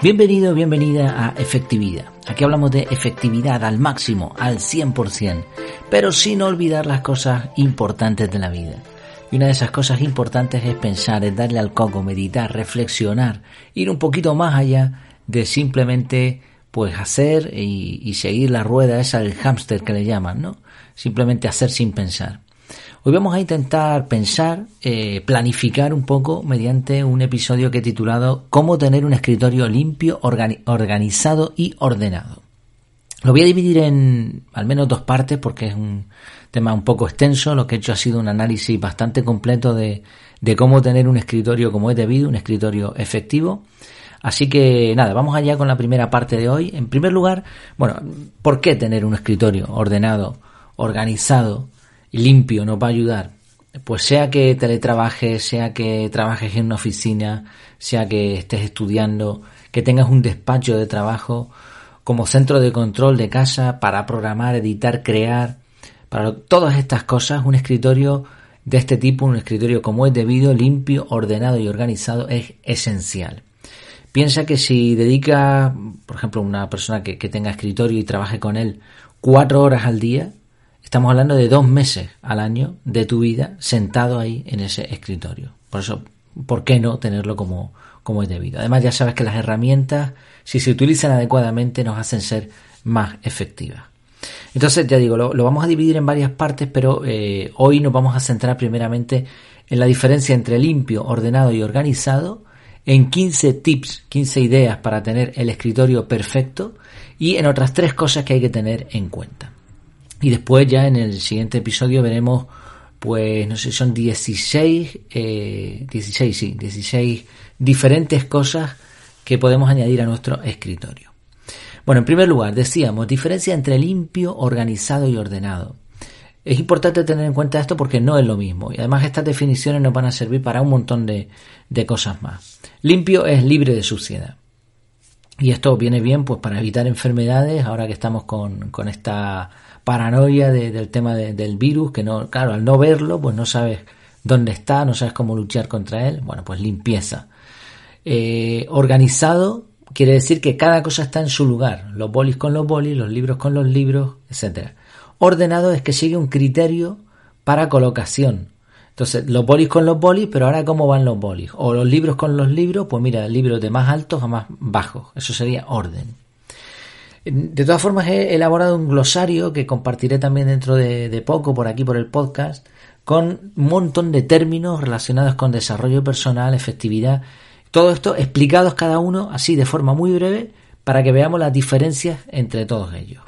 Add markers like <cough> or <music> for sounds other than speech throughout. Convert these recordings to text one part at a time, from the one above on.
Bienvenido, bienvenida a Efectividad. Aquí hablamos de efectividad al máximo, al 100%, pero sin olvidar las cosas importantes de la vida. Y una de esas cosas importantes es pensar, es darle al coco, meditar, reflexionar, ir un poquito más allá de simplemente pues hacer y, seguir la rueda esa del hámster que le llaman, ¿no? Simplemente hacer sin pensar. Hoy vamos a intentar pensar, eh, planificar un poco mediante un episodio que he titulado Cómo tener un escritorio limpio, organizado y ordenado. Lo voy a dividir en al menos dos partes porque es un tema un poco extenso. Lo que he hecho ha sido un análisis bastante completo de, de cómo tener un escritorio como es debido, un escritorio efectivo. Así que nada, vamos allá con la primera parte de hoy. En primer lugar, bueno, ¿por qué tener un escritorio ordenado, organizado limpio nos va a ayudar. Pues sea que teletrabajes, sea que trabajes en una oficina, sea que estés estudiando, que tengas un despacho de trabajo como centro de control de casa para programar, editar, crear, para todas estas cosas, un escritorio de este tipo, un escritorio como es debido, limpio, ordenado y organizado es esencial. Piensa que si dedica, por ejemplo, una persona que, que tenga escritorio y trabaje con él cuatro horas al día, Estamos hablando de dos meses al año de tu vida sentado ahí en ese escritorio. Por eso, ¿por qué no tenerlo como, como es debido? Además, ya sabes que las herramientas, si se utilizan adecuadamente, nos hacen ser más efectivas. Entonces, ya digo, lo, vamos a dividir en varias partes, pero eh, hoy nos vamos a centrar primeramente en la diferencia entre limpio, ordenado y organizado, en 15 tips, 15 ideas para tener el escritorio perfecto y en otras tres cosas que hay que tener en cuenta. Y después ya en el siguiente episodio veremos, pues no sé, son 16, eh, 16, sí, 16 diferentes cosas que podemos añadir a nuestro escritorio. Bueno, en primer lugar, decíamos, diferencia entre limpio, organizado y ordenado. Es importante tener en cuenta esto porque no es lo mismo. Y además estas definiciones nos van a servir para un montón de, de cosas más. Limpio es libre de suciedad. Y esto viene bien pues para evitar enfermedades ahora que estamos con, con esta paranoia del tema del virus, que no, claro, al no verlo, pues no sabes dónde está, no sabes cómo luchar contra él. Bueno, pues limpieza. Eh, organizado quiere decir que cada cosa está en su lugar, los bolis con los bolis, los libros con los libros, etcétera. Ordenado es que sigue un criterio para colocación. Entonces, los bolis con los bolis, pero ahora cómo van los bolis. O los libros con los libros, pues mira, libros de más altos a más bajos. Eso sería orden. De todas formas, he elaborado un glosario que compartiré también dentro de, poco por aquí, por el podcast, con un montón de términos relacionados con desarrollo personal, efectividad, todo esto explicados cada uno así de forma muy breve para que veamos las diferencias entre todos ellos.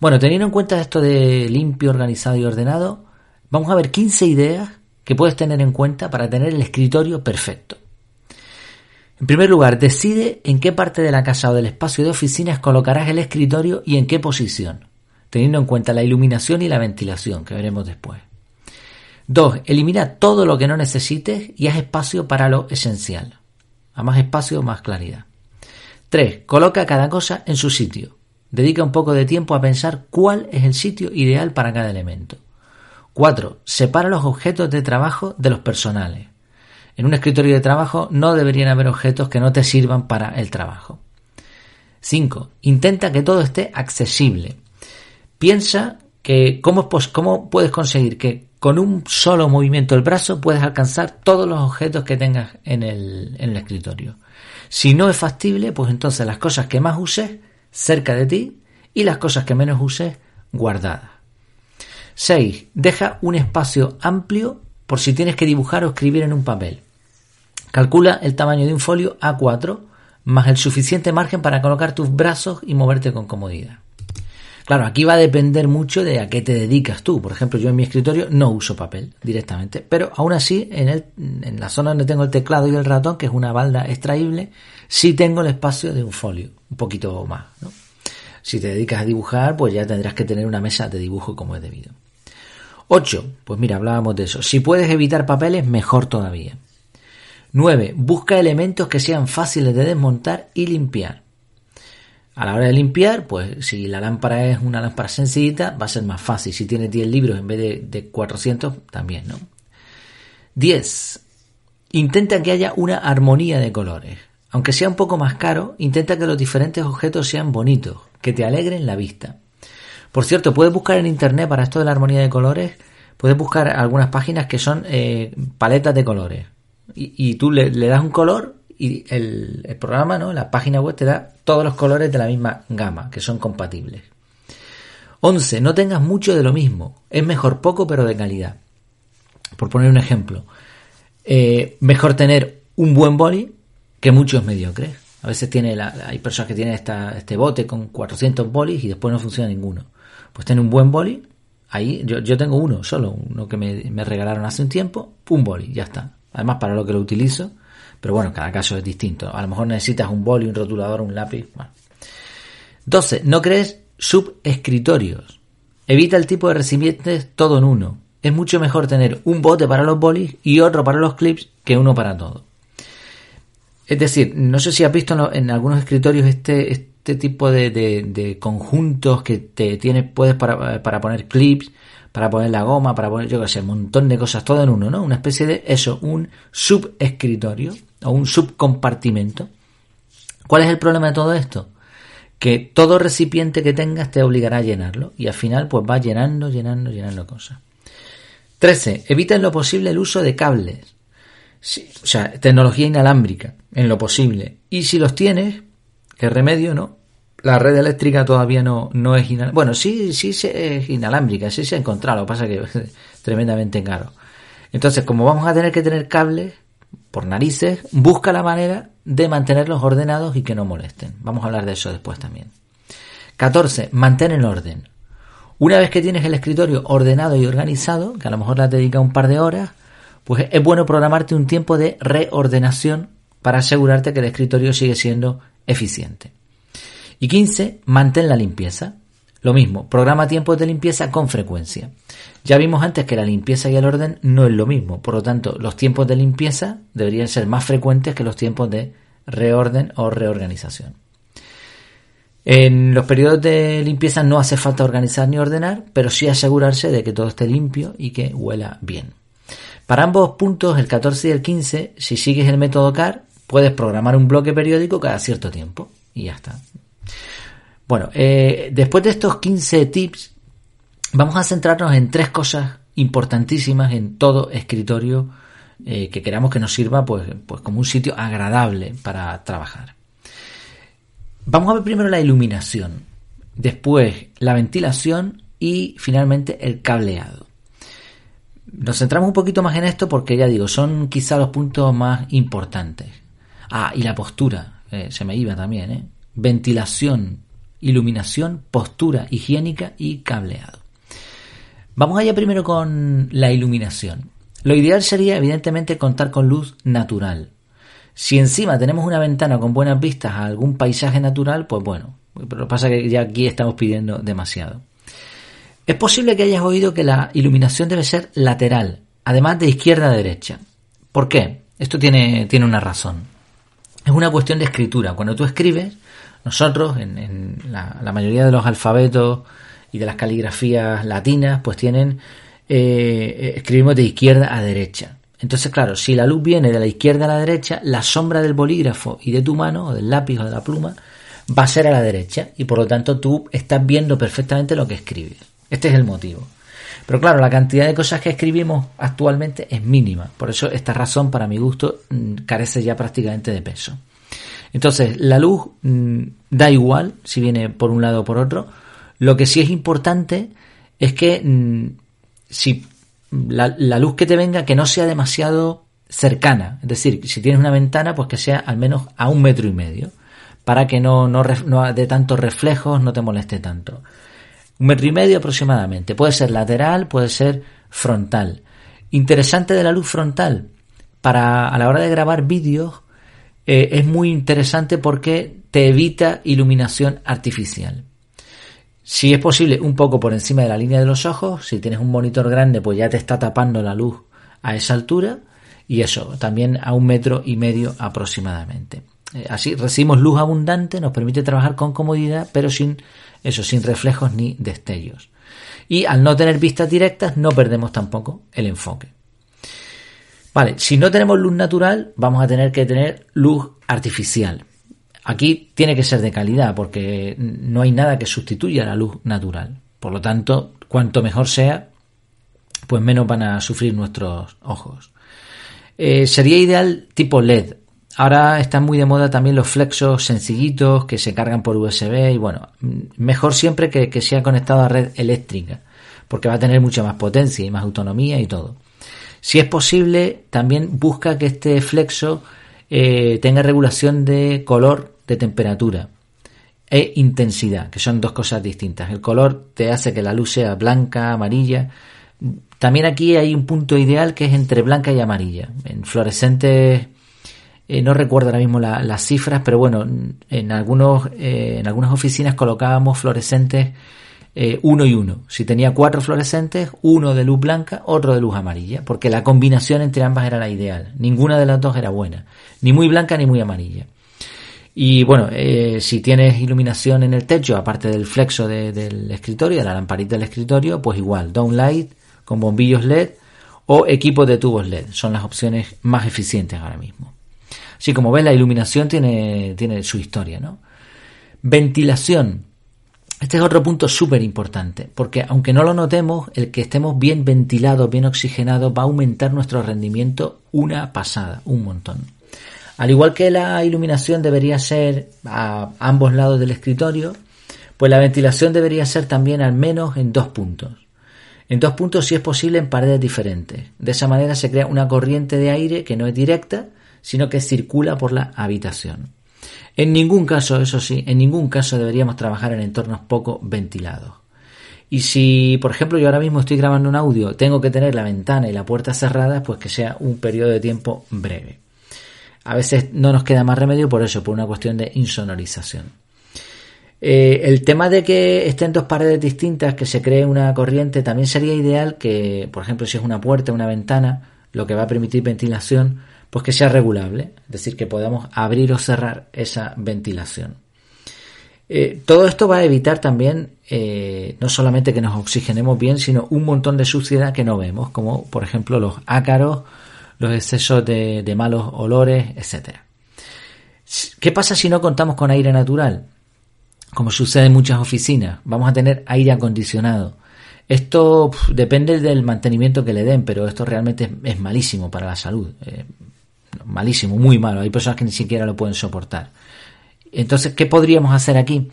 Bueno, teniendo en cuenta esto de limpio, organizado y ordenado, vamos a ver 15 ideas que puedes tener en cuenta para tener el escritorio perfecto. En primer lugar, decide en qué parte de la casa o del espacio de oficinas colocarás el escritorio y en qué posición, teniendo en cuenta la iluminación y la ventilación, que veremos después. 2. Elimina todo lo que no necesites y haz espacio para lo esencial. A más espacio, más claridad. 3. Coloca cada cosa en su sitio. Dedica un poco de tiempo a pensar cuál es el sitio ideal para cada elemento. 4. Separa los objetos de trabajo de los personales. En un escritorio de trabajo no deberían haber objetos que no te sirvan para el trabajo. 5. Intenta que todo esté accesible. Piensa que cómo, cómo puedes conseguir que con un solo movimiento del brazo puedes alcanzar todos los objetos que tengas en el, en el escritorio. Si no es factible, pues entonces las cosas que más uses cerca de ti y las cosas que menos uses guardadas. 6. Deja un espacio amplio por si tienes que dibujar o escribir en un papel. Calcula el tamaño de un folio A4 más el suficiente margen para colocar tus brazos y moverte con comodidad. Claro, aquí va a depender mucho de a qué te dedicas tú. Por ejemplo, yo en mi escritorio no uso papel directamente, pero aún así en, el, en la zona donde tengo el teclado y el ratón, que es una balda extraíble, sí tengo el espacio de un folio, un poquito más. Si te dedicas a dibujar, pues ya tendrás que tener una mesa de dibujo como es debido. 8. Pues mira, hablábamos de eso. Si puedes evitar papeles, mejor todavía. 9. Busca elementos que sean fáciles de desmontar y limpiar. A la hora de limpiar, pues si la lámpara es una lámpara sencillita, va a ser más fácil. Si tienes 10 libros en vez de, de 400, también, ¿no? 10. Intenta que haya una armonía de colores. Aunque sea un poco más caro, intenta que los diferentes objetos sean bonitos, que te alegren la vista. Por cierto, puedes buscar en internet para esto de la armonía de colores, puedes buscar algunas páginas que son eh, paletas de colores. Y, tú le, das un color y el, programa, ¿no? La página web te da todos los colores de la misma gama, que son compatibles. 11. No tengas mucho de lo mismo. Es mejor poco pero de calidad. Por poner un ejemplo. Eh, mejor tener un buen boli que muchos mediocres. A veces tiene hay personas que tienen este bote con 400 bolis y después no funciona ninguno. Pues tener un buen boli, ahí yo, yo tengo uno solo, uno que me, me, regalaron hace un tiempo, un boli, ya está. Además para lo que lo utilizo, pero bueno, cada caso es distinto. A lo mejor necesitas un boli, un rotulador, un lápiz. Bueno. 12. No crees subescritorios. Evita el tipo de recipientes todo en uno. Es mucho mejor tener un bote para los bolis y otro para los clips que uno para todo. Es decir, no sé si has visto en, algunos escritorios este, este tipo de, conjuntos que te tienes, puedes para, para, poner clips, para poner la goma, para poner, yo qué sé, un montón de cosas, todo en uno, ¿no? Una especie de eso, un subescritorio o un subcompartimento. ¿Cuál es el problema de todo esto? que todo recipiente que tengas te obligará a llenarlo y al final pues va llenando, llenando, llenando cosas. 13. Evita en lo posible el uso de cables. O sea, tecnología inalámbrica, en lo posible. Y si los tienes, ¿qué remedio, no? La red eléctrica todavía no, no es inalámbrica. Bueno, sí, sí es inalámbrica, sí se ha encontrado, lo que pasa que es <laughs> tremendamente caro. Entonces, como vamos a tener que tener cables, por narices, busca la manera de mantenerlos ordenados y que no molesten. Vamos a hablar de eso después también. 14. Mantén el orden. Una vez que tienes el escritorio ordenado y organizado, que a lo mejor le dedica un par de horas, pues es bueno programarte un tiempo de reordenación para asegurarte que el escritorio sigue siendo eficiente. Y 15. Mantén la limpieza. Lo mismo, programa tiempos de limpieza con frecuencia. Ya vimos antes que la limpieza y el orden no es lo mismo, por lo tanto, los tiempos de limpieza deberían ser más frecuentes que los tiempos de reorden o reorganización. En los periodos de limpieza no hace falta organizar ni ordenar, pero sí asegurarse de que todo esté limpio y que huela bien. Para ambos puntos, el 14 y el 15, si sigues el método CAR, puedes programar un bloque periódico cada cierto tiempo y ya está. Bueno, eh, después de estos 15 tips, vamos a centrarnos en tres cosas importantísimas en todo escritorio eh, que queramos que nos sirva pues, pues como un sitio agradable para trabajar. Vamos a ver primero la iluminación, después la ventilación y finalmente el cableado. Nos centramos un poquito más en esto porque ya digo, son quizá los puntos más importantes. Ah, y la postura, eh, se me iba también, ¿eh? Ventilación, iluminación, postura higiénica y cableado. Vamos allá primero con la iluminación. Lo ideal sería evidentemente contar con luz natural. Si encima tenemos una ventana con buenas vistas a algún paisaje natural, pues bueno, pero pasa que ya aquí estamos pidiendo demasiado. Es posible que hayas oído que la iluminación debe ser lateral, además de izquierda a derecha. ¿Por qué? Esto tiene, tiene una razón. Es una cuestión de escritura. Cuando tú escribes, nosotros, en, la, mayoría de los alfabetos y de las caligrafías latinas, pues tienen, eh, escribimos de izquierda a derecha. Entonces, claro, si la luz viene de la izquierda a la derecha, la sombra del bolígrafo y de tu mano, o del lápiz o de la pluma, va a ser a la derecha y por lo tanto tú estás viendo perfectamente lo que escribes. Este es el motivo. Pero claro, la cantidad de cosas que escribimos actualmente es mínima. Por eso esta razón, para mi gusto, mm, carece ya prácticamente de peso. Entonces, la luz mm, da igual si viene por un lado o por otro. Lo que sí es importante es que mm, si la, luz que te venga, que no sea demasiado cercana. Es decir, si tienes una ventana, pues que sea al menos a un metro y medio. Para que no, no, no de tantos reflejos, no te moleste tanto. Un metro y medio aproximadamente. Puede ser lateral, puede ser frontal. Interesante de la luz frontal. Para a la hora de grabar vídeos, eh, es muy interesante porque te evita iluminación artificial. Si es posible, un poco por encima de la línea de los ojos. Si tienes un monitor grande, pues ya te está tapando la luz a esa altura. Y eso, también a un metro y medio aproximadamente. Eh, así recibimos luz abundante, nos permite trabajar con comodidad, pero sin eso, sin reflejos ni destellos. Y al no tener vistas directas, no perdemos tampoco el enfoque. Vale, si no tenemos luz natural, vamos a tener que tener luz artificial. Aquí tiene que ser de calidad porque no hay nada que sustituya la luz natural. Por lo tanto, cuanto mejor sea, pues menos van a sufrir nuestros ojos. Eh, sería ideal tipo LED. Ahora están muy de moda también los flexos sencillitos que se cargan por USB y bueno, mejor siempre que, que sea conectado a red eléctrica porque va a tener mucha más potencia y más autonomía y todo. Si es posible, también busca que este flexo eh, tenga regulación de color, de temperatura e intensidad, que son dos cosas distintas. El color te hace que la luz sea blanca, amarilla. También aquí hay un punto ideal que es entre blanca y amarilla. En fluorescentes, eh, no recuerdo ahora mismo las cifras, pero bueno, en, algunos, eh, en algunas oficinas colocábamos fluorescentes eh, uno y uno. Si tenía cuatro fluorescentes, uno de luz blanca, otro de luz amarilla, porque la combinación entre ambas era la ideal. Ninguna de las dos era buena, ni muy blanca ni muy amarilla. Y bueno, si tienes iluminación en el techo, aparte del flexo del escritorio, de la lamparita del escritorio, pues igual, downlight con bombillos LED o equipos de tubos LED. Son las opciones más eficientes ahora mismo. Así como ves, la iluminación tiene, tiene su historia, ¿no? Ventilación. Este es otro punto súper importante, porque aunque no lo notemos, el que estemos bien ventilados, bien oxigenados, va a aumentar nuestro rendimiento una pasada, un montón. Al igual que la iluminación debería ser a ambos lados del escritorio, pues la ventilación debería ser también al menos en dos puntos. En dos puntos si es posible en paredes diferentes. De esa manera se crea una corriente de aire que no es directa, sino que circula por la habitación. En ningún caso, eso sí, en ningún caso deberíamos trabajar en entornos poco ventilados. Y si, por ejemplo, yo ahora mismo estoy grabando un audio, tengo que tener la ventana y la puerta cerradas, pues que sea un periodo de tiempo breve. A veces no nos queda más remedio por eso, por una cuestión de insonorización. Eh, el tema de que estén dos paredes distintas, que se cree una corriente, también sería ideal que, por ejemplo, si es una puerta, una ventana, lo que va a permitir ventilación, pues que sea regulable, es decir, que podamos abrir o cerrar esa ventilación. Eh, todo esto va a evitar también eh, no solamente que nos oxigenemos bien, sino un montón de suciedad que no vemos, como por ejemplo los ácaros, los excesos de, malos olores, etc. ¿Qué pasa si no contamos con aire natural? Como sucede en muchas oficinas, vamos a tener aire acondicionado. Esto depende del mantenimiento que le den, pero esto realmente es, malísimo para la salud. Eh, malísimo, muy malo. Hay personas que ni siquiera lo pueden soportar. Entonces, ¿qué podríamos hacer aquí?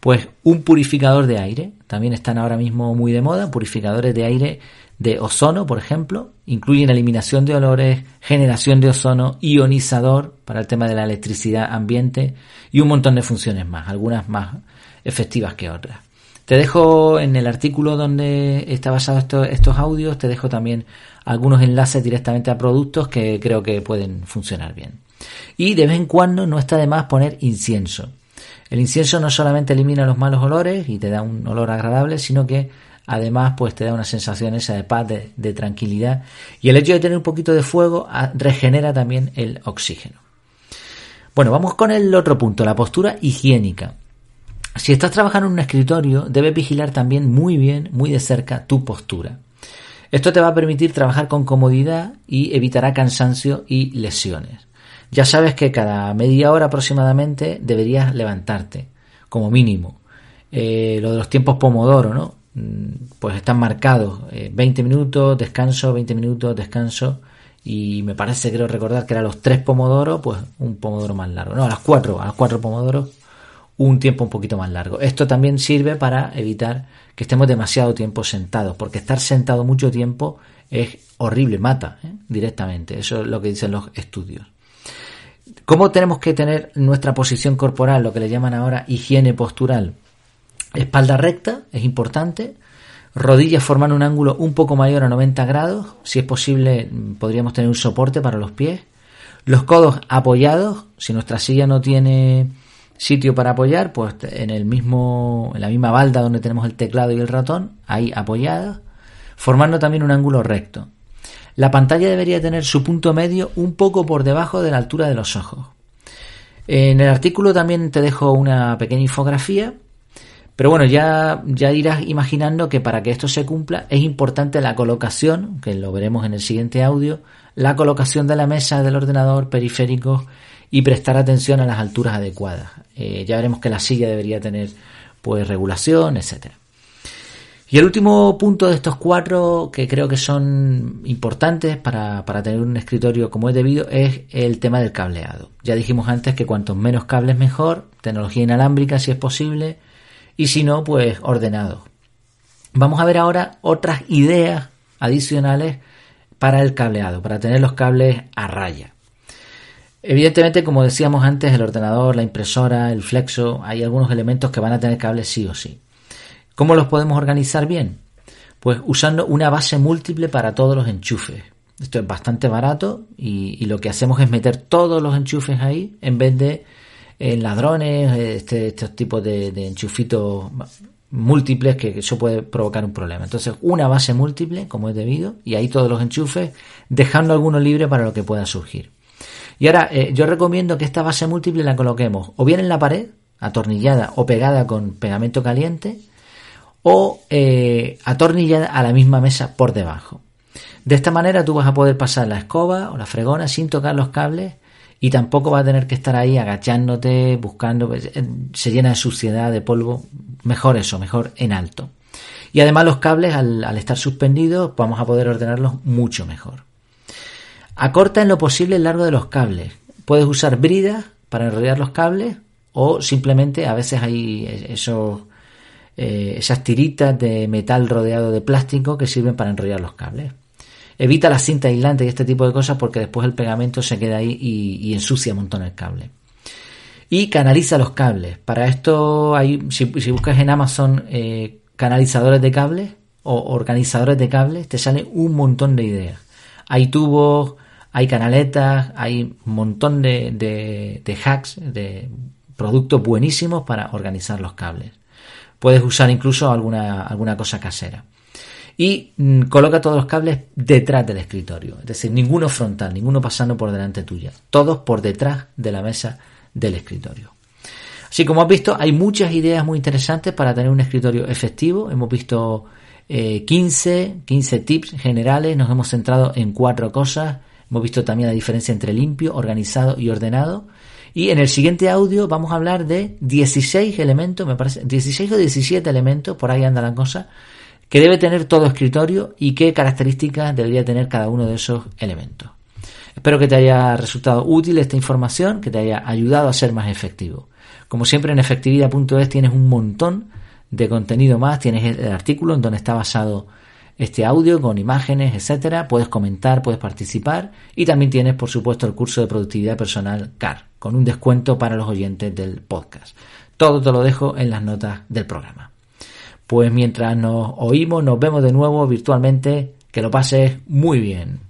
Pues un purificador de aire, también están ahora mismo muy de moda, purificadores de aire de ozono, por ejemplo, incluyen eliminación de olores, generación de ozono, ionizador para el tema de la electricidad ambiente y un montón de funciones más, algunas más efectivas que otras. Te dejo en el artículo donde está basado estos audios, te dejo también algunos enlaces directamente a productos que creo que pueden funcionar bien. Y de vez en cuando no está de más poner incienso. El incienso no solamente elimina los malos olores y te da un olor agradable, sino que además pues te da una sensación esa de paz, de, tranquilidad. Y el hecho de tener un poquito de fuego ah, regenera también el oxígeno. Bueno, vamos con el otro punto, la postura higiénica. Si estás trabajando en un escritorio, debes vigilar también muy bien, muy de cerca, tu postura. Esto te va a permitir trabajar con comodidad y evitará cansancio y lesiones. Ya sabes que cada media hora aproximadamente deberías levantarte, como mínimo. Eh, lo de los tiempos Pomodoro, ¿no? Mm, pues están marcados 20 eh, minutos, descanso, 20 minutos, descanso. Y me parece, creo recordar que eran los tres Pomodoro, pues un Pomodoro más largo. No, a las cuatro, a las cuatro Pomodoros, un tiempo un poquito más largo. Esto también sirve para evitar que estemos demasiado tiempo sentados, porque estar sentado mucho tiempo es horrible, mata ¿eh? directamente. Eso es lo que dicen los estudios. ¿Cómo tenemos que tener nuestra posición corporal, lo que le llaman ahora higiene postural? Espalda recta, es importante. Rodillas forman un ángulo un poco mayor a 90 grados. Si es posible, podríamos tener un soporte para los pies. Los codos apoyados. Si nuestra silla no tiene sitio para apoyar, pues en el mismo, en la misma balda donde tenemos el teclado y el ratón, ahí apoyados, formando también un ángulo recto. La pantalla debería tener su punto medio un poco por debajo de la altura de los ojos. En el artículo también te dejo una pequeña infografía, pero bueno, ya, ya irás imaginando que para que esto se cumpla es importante la colocación, que lo veremos en el siguiente audio, la colocación de la mesa del ordenador, periférico y prestar atención a las alturas adecuadas. Eh, ya veremos que la silla debería tener pues regulación, etcétera. Y el último punto de estos cuatro que creo que son importantes para, para, tener un escritorio como es debido es el tema del cableado. Ya dijimos antes que cuantos menos cables mejor, tecnología inalámbrica si es posible, y si no, pues ordenado. Vamos a ver ahora otras ideas adicionales para el cableado, para tener los cables a raya. Evidentemente, como decíamos antes, el ordenador, la impresora, el flexo, hay algunos elementos que van a tener cables sí o sí. ¿Cómo los podemos organizar bien? Pues usando una base múltiple para todos los enchufes. Esto es bastante barato y, lo que hacemos es meter todos los enchufes ahí en vez de en ladrones, este, estos tipos de, enchufitos múltiples que, eso puede provocar un problema. Entonces, una base múltiple, como es debido, y ahí todos los enchufes, dejando alguno libre para lo que pueda surgir. Y ahora, eh, yo recomiendo que esta base múltiple la coloquemos o bien en la pared, atornillada o pegada con pegamento caliente, o eh, atornillada a la misma mesa por debajo. De esta manera tú vas a poder pasar la escoba o la fregona sin tocar los cables y tampoco vas a tener que estar ahí agachándote, buscando, pues, se llena de suciedad, de polvo, mejor eso, mejor en alto. Y además los cables al, estar suspendidos vamos a poder ordenarlos mucho mejor. Acorta en lo posible el largo de los cables. Puedes usar bridas para enrollar los cables o simplemente a veces hay esos eh, esas tiritas de metal rodeado de plástico que sirven para enrollar los cables. Evita la cinta aislante y este tipo de cosas porque después el pegamento se queda ahí y, ensucia un montón el cable. Y canaliza los cables. Para esto, hay, si, buscas en Amazon eh, canalizadores de cables o organizadores de cables, te sale un montón de ideas. Hay tubos, hay canaletas, hay un montón de, hacks, de productos buenísimos para organizar los cables. Puedes usar incluso alguna, alguna cosa casera. Y mm, coloca todos los cables detrás del escritorio. Es decir, ninguno frontal, ninguno pasando por delante tuya. Todos por detrás de la mesa del escritorio. Así como has visto, hay muchas ideas muy interesantes para tener un escritorio efectivo. Hemos visto 15, eh, 15 tips generales. Nos hemos centrado en cuatro cosas. Hemos visto también la diferencia entre limpio, organizado y ordenado. Y en el siguiente audio vamos a hablar de 16 elementos, me parece, 16 o 17 elementos, por ahí anda la cosa, que debe tener todo escritorio y qué características debería tener cada uno de esos elementos. Espero que te haya resultado útil esta información, que te haya ayudado a ser más efectivo. Como siempre en efectividad.es tienes un montón de contenido más, tienes el artículo en donde está basado este audio con imágenes, etcétera. Puedes comentar, puedes participar y también tienes, por supuesto, el curso de productividad personal CAR con un descuento para los oyentes del podcast. Todo te lo dejo en las notas del programa. Pues mientras nos oímos, nos vemos de nuevo virtualmente. Que lo pases muy bien.